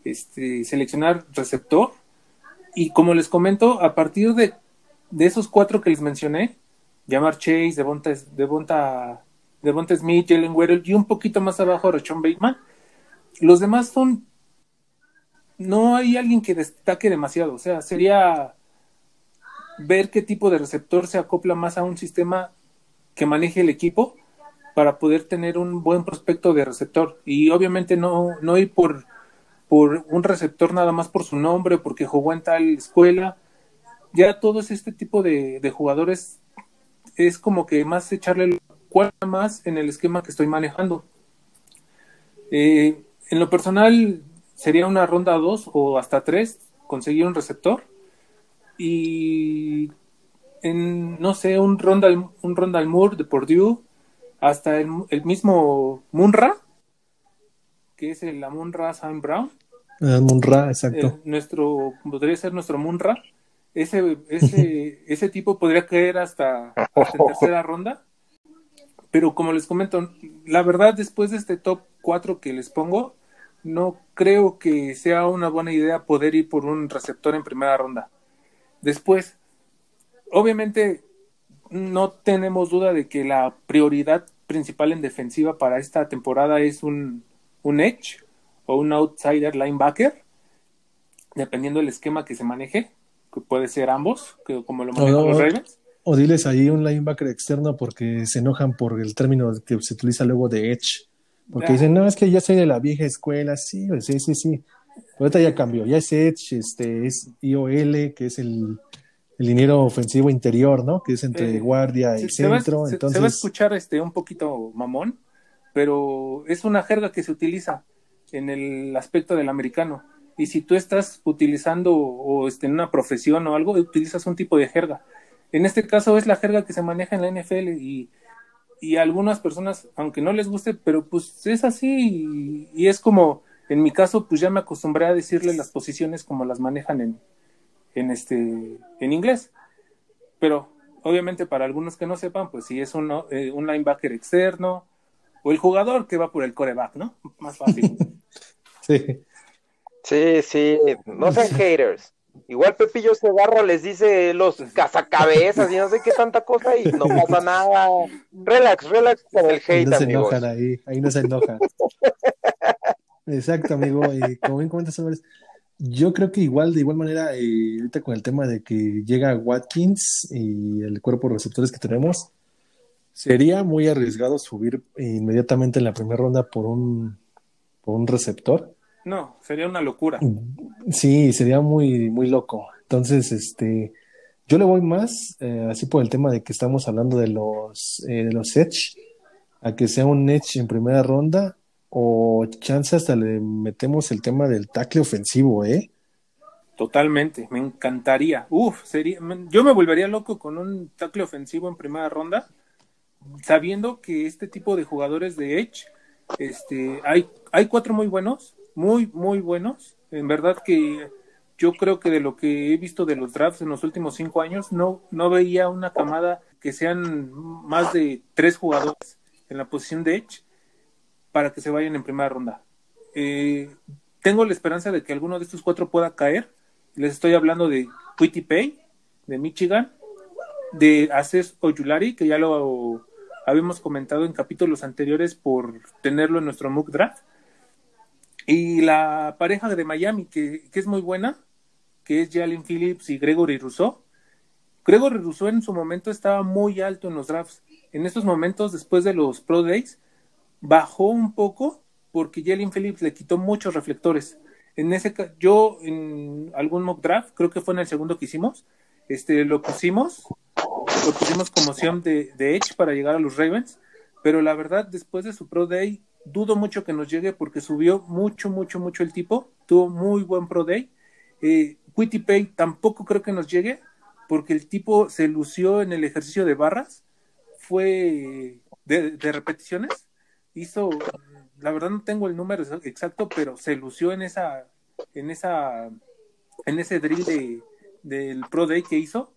este, seleccionar receptor. Y como les comento, a partir de, de esos cuatro que les mencioné, Jamar Chase, Devonta, Devonta Devonta Smith, Jalen Waddell y un poquito más abajo Rachon Bateman. Los demás son. No hay alguien que destaque demasiado. O sea, sería ver qué tipo de receptor se acopla más a un sistema que maneje el equipo para poder tener un buen prospecto de receptor. Y obviamente no, no ir por, por un receptor nada más por su nombre, porque jugó en tal escuela. Ya todos este tipo de, de jugadores es como que más echarle cuál más en el esquema que estoy manejando. Eh, en lo personal, sería una ronda 2 o hasta 3 conseguir un receptor. Y en, no sé, un ronda un ronda Moore de Purdue, hasta el, mismo Munra, que es el Munra Sam Brown. El Munra, exacto. Eh, nuestro, podría ser nuestro Munra. Ese, ese, ese tipo podría caer hasta, hasta tercera ronda. Pero como les comento, la verdad, después de este top 4 que les pongo, no creo que sea una buena idea poder ir por un receptor en primera ronda. Después, obviamente, no tenemos duda de que la prioridad principal en defensiva para esta temporada es un, un edge o un outsider linebacker, dependiendo del esquema que se maneje, que puede ser ambos, que como lo manejan los Ravens. O diles ahí un linebacker externo porque se enojan por el término que se utiliza luego de Edge. Porque dicen, no, es que ya soy de la vieja escuela. Sí, sí, sí, sí. Ahorita ya cambió. Ya es Edge, este, es IOL, que es el, el liniero ofensivo interior, ¿no? Que es entre eh, guardia y centro. Se, entonces... se va a escuchar este, un poquito mamón, pero es una jerga que se utiliza en el aspecto del americano. Y si tú estás utilizando o este, en una profesión o algo, utilizas un tipo de jerga. En este caso es la jerga que se maneja en la NFL y, y a algunas personas, aunque no les guste, pero pues es así y, es como, en mi caso, pues ya me acostumbré a decirle las posiciones como las manejan en, en, este, en inglés. Pero obviamente para algunos que no sepan, pues si es un, eh, un linebacker externo o el jugador que va por el coreback, ¿no? Más fácil. [LAUGHS] sí. Sí, sí, no sean [LAUGHS] haters. Igual Pepillo Segarra les dice los cazacabezas y no sé qué tanta cosa y no [LAUGHS] pasa nada. Relax, relax con el hate, ahí no se enojan ahí, ahí no se enojan. [LAUGHS] Exacto, amigo. Y como bien comentas, yo creo que igual, de igual manera, eh, ahorita con el tema de que llega Watkins y el cuerpo de receptores que tenemos, sería muy arriesgado subir inmediatamente en la primera ronda por un, por un receptor no, sería una locura. Sí, sería muy, muy loco. Entonces, este, yo le voy más, eh, así por el tema de que estamos hablando de los, eh, de los Edge, a que sea un Edge en primera ronda o chance hasta le metemos el tema del tackle ofensivo, ¿eh? Totalmente, me encantaría. Uf, sería, yo me volvería loco con un tackle ofensivo en primera ronda, sabiendo que este tipo de jugadores de Edge, este, hay, hay cuatro muy buenos, muy, muy buenos. En verdad que yo creo que de lo que he visto de los drafts en los últimos cinco años, no, no veía una camada que sean más de tres jugadores en la posición de Edge para que se vayan en primera ronda. Eh, tengo la esperanza de que alguno de estos cuatro pueda caer. Les estoy hablando de Quitty Pay, de Michigan, de Aces Oyulari, que ya lo habíamos comentado en capítulos anteriores por tenerlo en nuestro mock draft. Y la pareja de Miami, que, que es muy buena, que es Jalen Phillips y Gregory Rousseau. Gregory Rousseau en su momento estaba muy alto en los drafts. En estos momentos, después de los Pro Days, bajó un poco porque Jalen Phillips le quitó muchos reflectores. En ese yo en algún mock draft, creo que fue en el segundo que hicimos, este lo pusimos, lo pusimos como opción de, de Edge para llegar a los Ravens, pero la verdad después de su Pro Day dudo mucho que nos llegue porque subió mucho, mucho, mucho el tipo, tuvo muy buen Pro Day. Eh, Pay tampoco creo que nos llegue porque el tipo se lució en el ejercicio de barras, fue de repeticiones hizo, la verdad no tengo el número exacto, pero se lució en esa, en esa, en ese drill de, del Pro Day que hizo.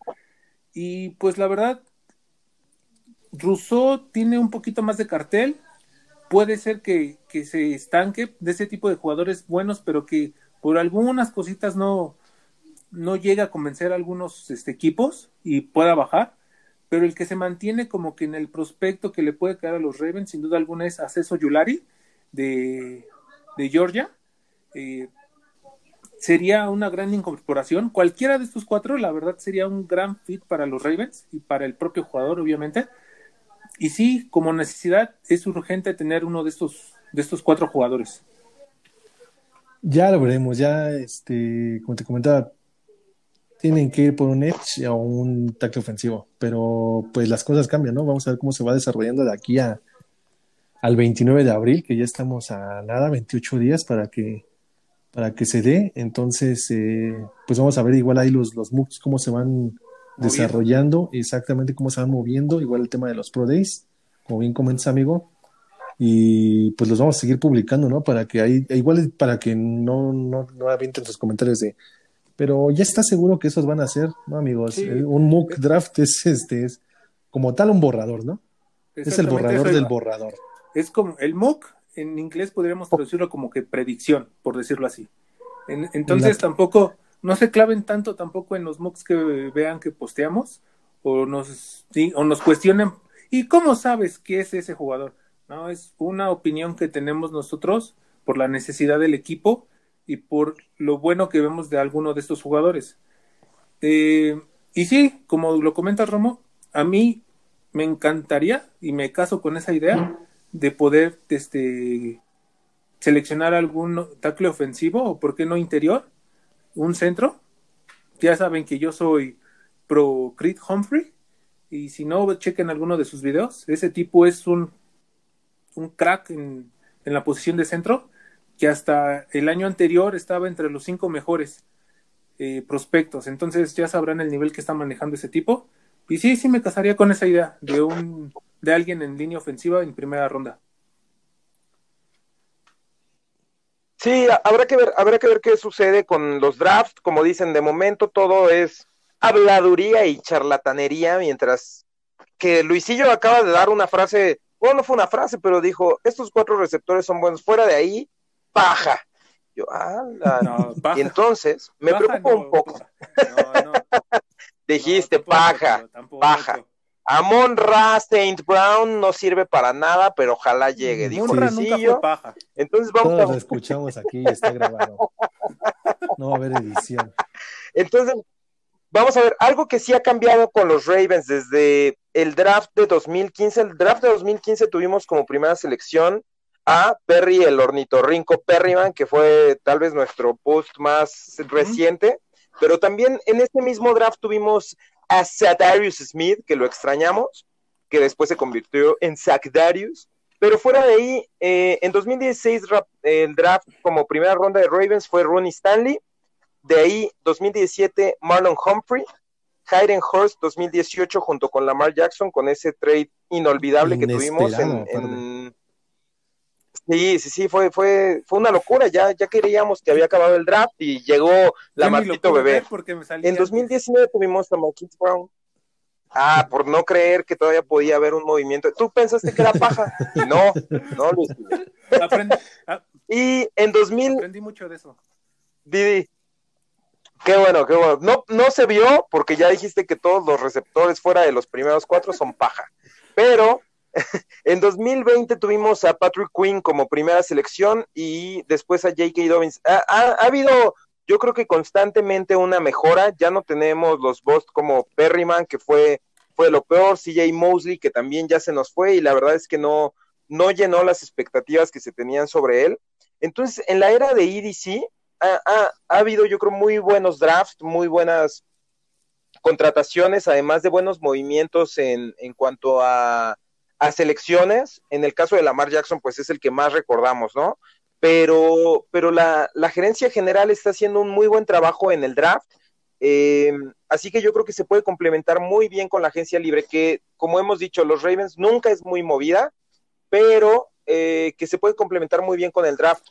Y pues la verdad, Rousseau tiene un poquito más de cartel. Puede ser que, que se estanque de ese tipo de jugadores buenos, pero que por algunas cositas no, no llega a convencer a algunos este, equipos y pueda bajar pero el que se mantiene como que en el prospecto que le puede caer a los Ravens, sin duda alguna, es Aceso Yulari de, Georgia. Eh, sería una gran incorporación. Cualquiera de estos cuatro, la verdad, sería un gran fit para los Ravens y para el propio jugador, obviamente. Y sí, como necesidad, es urgente tener uno de estos, de estos cuatro jugadores. Ya lo veremos, ya, este, como te comentaba, tienen que ir por un edge o un tackle ofensivo, pero pues las cosas cambian, ¿no? Vamos a ver cómo se va desarrollando de aquí a, al 29 de abril, que ya estamos a nada, 28 días para que, para que se dé. Entonces, eh, pues vamos a ver igual ahí los, los MOOCs, cómo se van desarrollando, exactamente cómo se van moviendo, igual el tema de los Pro Days, como bien comentas, amigo. Y pues los vamos a seguir publicando, ¿no? Para que ahí, igual para que no, no, no avienten sus comentarios de pero ya está seguro que esos van a ser, ¿no, amigos? Eh, un mock draft es, este, es como tal un borrador, ¿no? Es el borrador del borrador. Es como el mock, en inglés podríamos traducirlo como que predicción, por decirlo así. entonces tampoco, no se claven tanto tampoco en los mocks que vean que posteamos o nos, o nos cuestionen. ¿Y cómo sabes qué es ese jugador? No, es una opinión que tenemos nosotros por la necesidad del equipo y por lo bueno que vemos de alguno de estos jugadores. Eh, y sí, como lo comenta Romo, a mí me encantaría y me caso con esa idea de poder este, seleccionar algún tackle ofensivo o, por qué no, interior, un centro. Ya saben que yo soy pro Creed Humphrey y si no, chequen alguno de sus videos. Ese tipo es un, un crack en, en la posición de centro que hasta el año anterior estaba entre los cinco mejores eh, prospectos. Entonces ya sabrán el nivel que está manejando ese tipo. Y sí, sí me casaría con esa idea de un de alguien en línea ofensiva en primera ronda. Sí, habrá que ver, habrá que ver qué sucede con los drafts. Como dicen, de momento todo es habladuría y charlatanería, mientras que Luisillo acaba de dar una frase, bueno, no fue una frase, pero dijo, estos cuatro receptores son buenos. Fuera de ahí, paja. Yo, ah, [LAUGHS] y entonces me preocupa un poco. [LAUGHS] Dijiste paja, paja. Amon Ra Saint Brown no sirve para nada, pero ojalá llegue. Dijo paja. Entonces vamos Todos a... lo escuchamos aquí, está grabado. No va a haber edición. Entonces, vamos a ver, algo que sí ha cambiado con los Ravens desde el draft de 2015. El draft de 2015 tuvimos como primera selección a Perry el ornitorrinco Perryman, que fue tal vez nuestro post más reciente, pero también en este mismo draft tuvimos a Sadarius Smith, que lo extrañamos, que después se convirtió en Zach Darius, Pero fuera de ahí, eh, en 2016 el draft como primera ronda de Ravens fue Ronnie Stanley. De ahí, 2017, Marlon Humphrey. Hayden Hurst 2018 junto con Lamar Jackson con ese trade inolvidable que tuvimos en, Sí, sí, sí, fue, fue, fue una locura. Ya, ya creíamos que había acabado el draft y llegó la Marquito Bebé. En 2019 tuvimos a Marquito Brown. Ah, por no creer que todavía podía haber un movimiento. Tú pensaste que era paja. Y [LAUGHS] no, no, Luis. Ah, y en 2000. Aprendí mucho de eso. Didi. Qué bueno, qué bueno. No, no se vio porque ya dijiste que todos los receptores fuera de los primeros cuatro son paja. Pero [LAUGHS] en 2020 tuvimos a Patrick Quinn como primera selección y después a J.K. Dobbins. Ha, habido, yo creo que constantemente una mejora. Ya no tenemos los Bost como Perryman, que fue, fue lo peor, CJ Mosley, que también ya se nos fue y la verdad es que no, no llenó las expectativas que se tenían sobre él. Entonces, en la era de EDC ha, ha, habido, yo creo, muy buenos drafts, muy buenas contrataciones, además de buenos movimientos en, en cuanto a a selecciones, en el caso de Lamar Jackson, pues es el que más recordamos, ¿no? Pero, pero la, gerencia general está haciendo un muy buen trabajo en el draft. Eh, así que yo creo que se puede complementar muy bien con la agencia libre, que como hemos dicho, los Ravens nunca es muy movida, pero eh, que se puede complementar muy bien con el draft.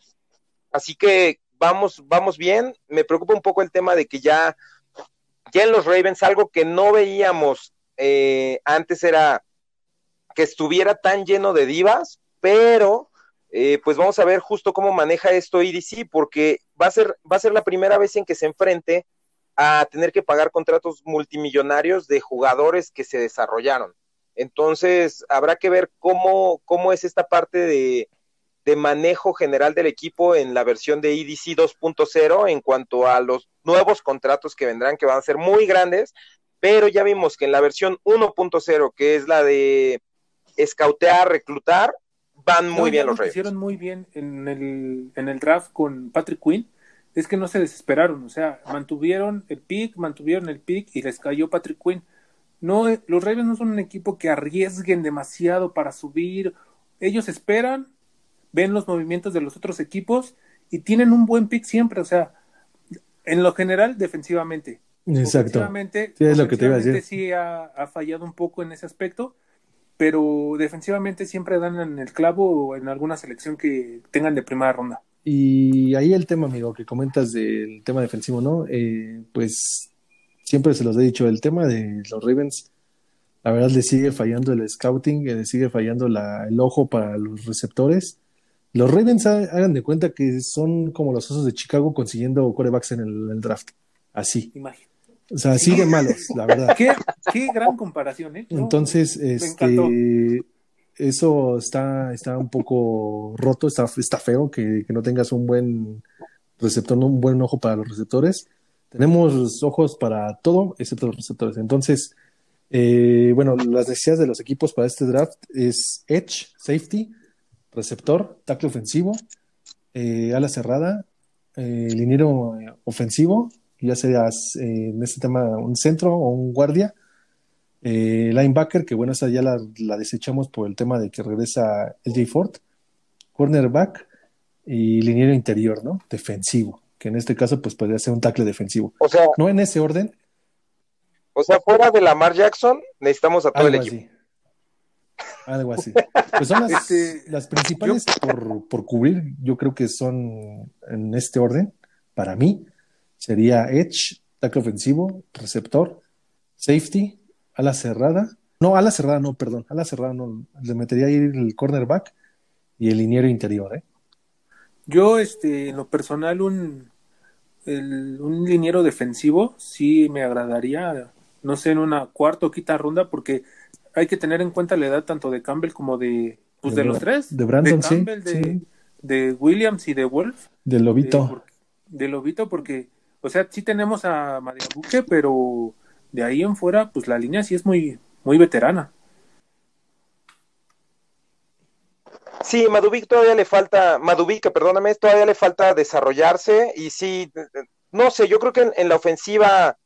Así que vamos, vamos bien. Me preocupa un poco el tema de que ya, ya en los Ravens algo que no veíamos eh, antes era que estuviera tan lleno de divas, pero eh, pues vamos a ver justo cómo maneja esto EDC, porque va a ser, va a ser la primera vez en que se enfrente a tener que pagar contratos multimillonarios de jugadores que se desarrollaron. Entonces, habrá que ver cómo, cómo es esta parte de, de manejo general del equipo en la versión de EDC 2.0 en cuanto a los nuevos contratos que vendrán, que van a ser muy grandes, pero ya vimos que en la versión 1.0, que es la de escautear, reclutar, van muy bien los Ravens. hicieron muy bien en el, en el draft con Patrick Quinn es que no se desesperaron, o sea, mantuvieron el pick, mantuvieron el pick y les cayó Patrick Quinn. No, eh, los Ravens no son un equipo que arriesguen demasiado para subir. Ellos esperan, ven los movimientos de los otros equipos y tienen un buen pick siempre, o sea, en lo general defensivamente. Exacto. Sí, es lo que te iba a decir. Sí ha fallado un poco en ese aspecto, pero defensivamente siempre dan en el clavo o en alguna selección que tengan de primera ronda. Y ahí el tema, amigo, que comentas del tema defensivo, ¿no? Eh, pues siempre se los he dicho, el tema de los Ravens, la verdad le sigue fallando el scouting, le sigue fallando la, el ojo para los receptores. Los Ravens hagan de cuenta que son como los osos de Chicago consiguiendo corebacks en el, draft. Así. Imagínate. O sea, siguen malos, la verdad. Qué, qué gran comparación, ¿eh? Entonces, este, eso está, está un poco roto, está, está feo que, que, no tengas un buen receptor, un buen ojo para los receptores. Tenemos ojos para todo, excepto los receptores. Entonces, eh, bueno, las necesidades de los equipos para este draft es edge, safety, receptor, tackle ofensivo, eh, ala cerrada, eh, liniero ofensivo ya seas eh, en este tema un centro o un guardia. Eh, linebacker, que bueno, esa ya la, desechamos por el tema de que regresa el J. Ford. Cornerback y liniero interior, ¿no? Defensivo, que en este caso pues podría ser un tackle defensivo. O sea, no en ese orden. O sea, fuera de Lamar Jackson, necesitamos a todo el equipo. Así. Algo así. [LAUGHS] Pues son las, este, principales por, por cubrir, yo creo que son en este orden, para mí sería edge, tackle ofensivo, receptor, safety, ala cerrada. No, ala cerrada no, perdón, ala cerrada no. Le metería ahí el cornerback y el liniero interior, ¿eh? Yo, este, en lo personal, un, un liniero defensivo sí me agradaría, no sé, en una cuarta o quinta ronda, porque hay que tener en cuenta la edad tanto de Campbell como de, pues de, los tres. De Brandon, de Campbell, de, de, Williams y de Wolf. De Lobito. De, de Lobito, porque o sea, sí tenemos a Buque, pero de ahí en fuera, pues la línea sí es muy, muy veterana. Sí, Madubic todavía le falta, Madubic, perdóname, todavía le falta desarrollarse y sí, no sé, yo creo que en, la ofensiva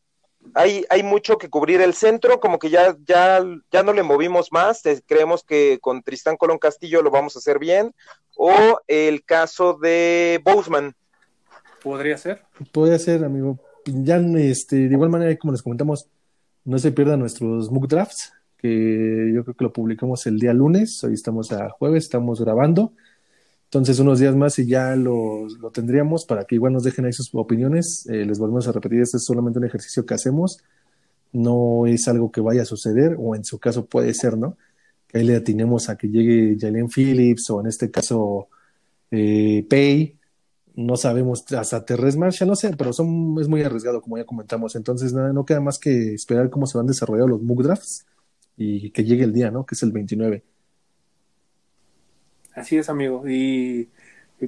hay, hay mucho que cubrir el centro, como que ya, ya, ya no le movimos más, creemos que con Tristán Colón Castillo lo vamos a hacer bien, o el caso de Boseman. ¿Podría ser? Podría ser, amigo. Ya, este, de igual manera, como les comentamos, no se pierdan nuestros mock drafts, que yo creo que lo publicamos el día lunes, hoy estamos a jueves, estamos grabando. Entonces, unos días más y ya lo, lo tendríamos para que igual nos dejen ahí sus opiniones. Eh, les volvemos a repetir, este es solamente un ejercicio que hacemos. No es algo que vaya a suceder, o en su caso puede ser, ¿no? Que ahí le atinemos a que llegue Jalen Phillips, o en este caso eh, Pay. No sabemos, hasta Terres Marshall, no sé, pero son, es muy arriesgado, como ya comentamos. Entonces, nada, no queda más que esperar cómo se van desarrollando los mock drafts y que llegue el día, ¿no? Que es el 29. Así es, amigo. Y,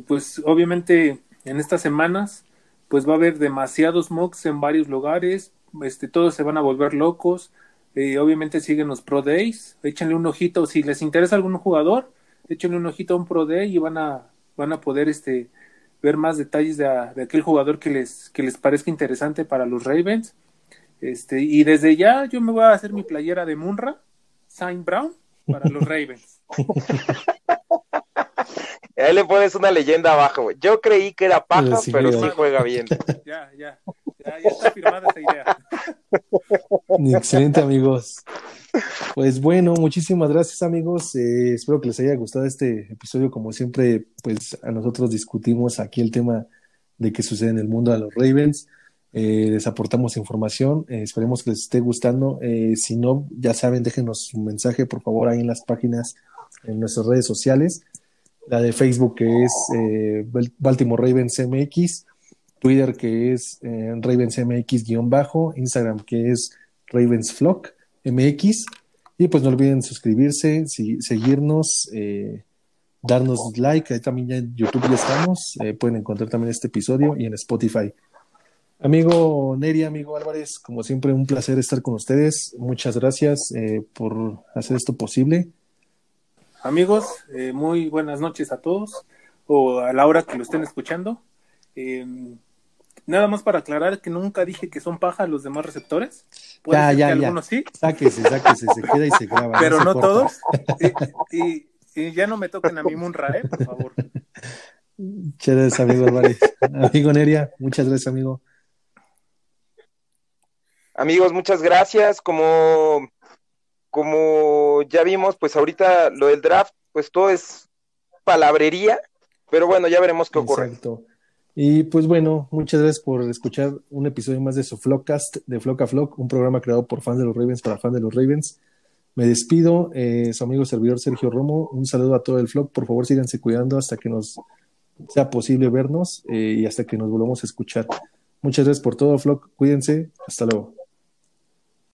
pues obviamente en estas semanas pues va a haber demasiados mocks en varios lugares, este, todos se van a volver locos. Eh, obviamente siguen los Pro Days, échenle un ojito, si les interesa algún jugador, échenle un ojito a un Pro Day y van a, van a poder este, ver más detalles de, de aquel jugador que les, que les parezca interesante para los Ravens. Este, y desde ya yo me voy a hacer mi playera de Munra, Saint Brown, para los [LAUGHS] Ravens. [LAUGHS] Ahí le pones una leyenda abajo, Yo creí que era paja, pero sí, juega bien. [LAUGHS] Ya, ya, ya, ya está firmada esa idea. Excelente, amigos. Pues bueno, muchísimas gracias, amigos. Eh, espero que les haya gustado este episodio. Como siempre, pues a nosotros discutimos aquí el tema de qué sucede en el mundo de los Ravens. Eh, les aportamos información. Eh, esperemos que les esté gustando. si no, ya saben, déjenos un mensaje, por favor, ahí en las páginas, en nuestras redes sociales la de Facebook que es Baltimore Ravens MX, Twitter que es Ravens MX-bajo, Instagram que es Ravens Flock MX. Y pues no olviden suscribirse, seguirnos, eh, darnos like. Ahí también ya en YouTube ya estamos. pueden encontrar también este episodio y en Spotify. Amigo Neri, amigo Álvarez, como siempre, un placer estar con ustedes. Muchas gracias por hacer esto posible. Amigos, eh, muy buenas noches a todos o a la hora que lo estén escuchando. Nada más para aclarar que nunca dije que son paja los demás receptores. Ya, ya, ya. sí. Sáquese, sáquese, se queda y se graba. Pero no, todos. Y, ya no me toquen a mí Munra, ¿eh? Por favor. Chévere, amigo Álvarez. Amigo Neria, muchas gracias, amigo. Amigos, muchas gracias. Como como ya vimos, pues ahorita lo del draft, pues todo es palabrería, pero bueno, ya veremos qué ocurre. Exacto. Y pues bueno, muchas gracias por escuchar un episodio más de su Flockcast, de Flock a Flock, un programa creado por fans de los Ravens para fans de los Ravens. Me despido, eh, su amigo servidor Sergio Romo. Un saludo a todo el Flock. Por favor, síganse cuidando hasta que nos sea posible vernos eh, y hasta que nos volvamos a escuchar. Muchas gracias por todo, Flock. Cuídense. Hasta luego.